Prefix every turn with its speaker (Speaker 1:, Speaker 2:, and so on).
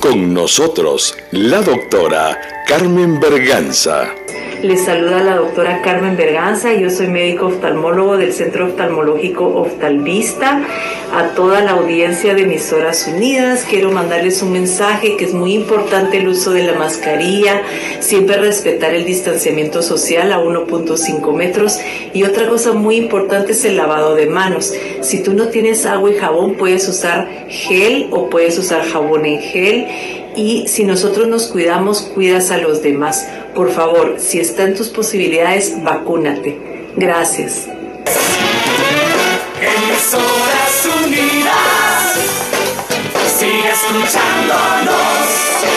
Speaker 1: Con nosotros, la doctora Carmen Berganza.
Speaker 2: Les saluda la doctora Carmen Berganza, yo soy médico oftalmólogo del Centro Oftalmológico Oftalvista. A toda la audiencia de Emisoras Unidas quiero mandarles un mensaje que es muy importante el uso de la mascarilla, siempre respetar el distanciamiento social a 1.5 metros y otra cosa muy importante es el lavado de manos. Si tú no tienes agua y jabón puedes usar gel o puedes usar jabón en gel y si nosotros nos cuidamos, cuidas a los demás. Por favor, si está en tus posibilidades, vacúnate. Gracias.
Speaker 3: Unidas, sigue escuchándonos.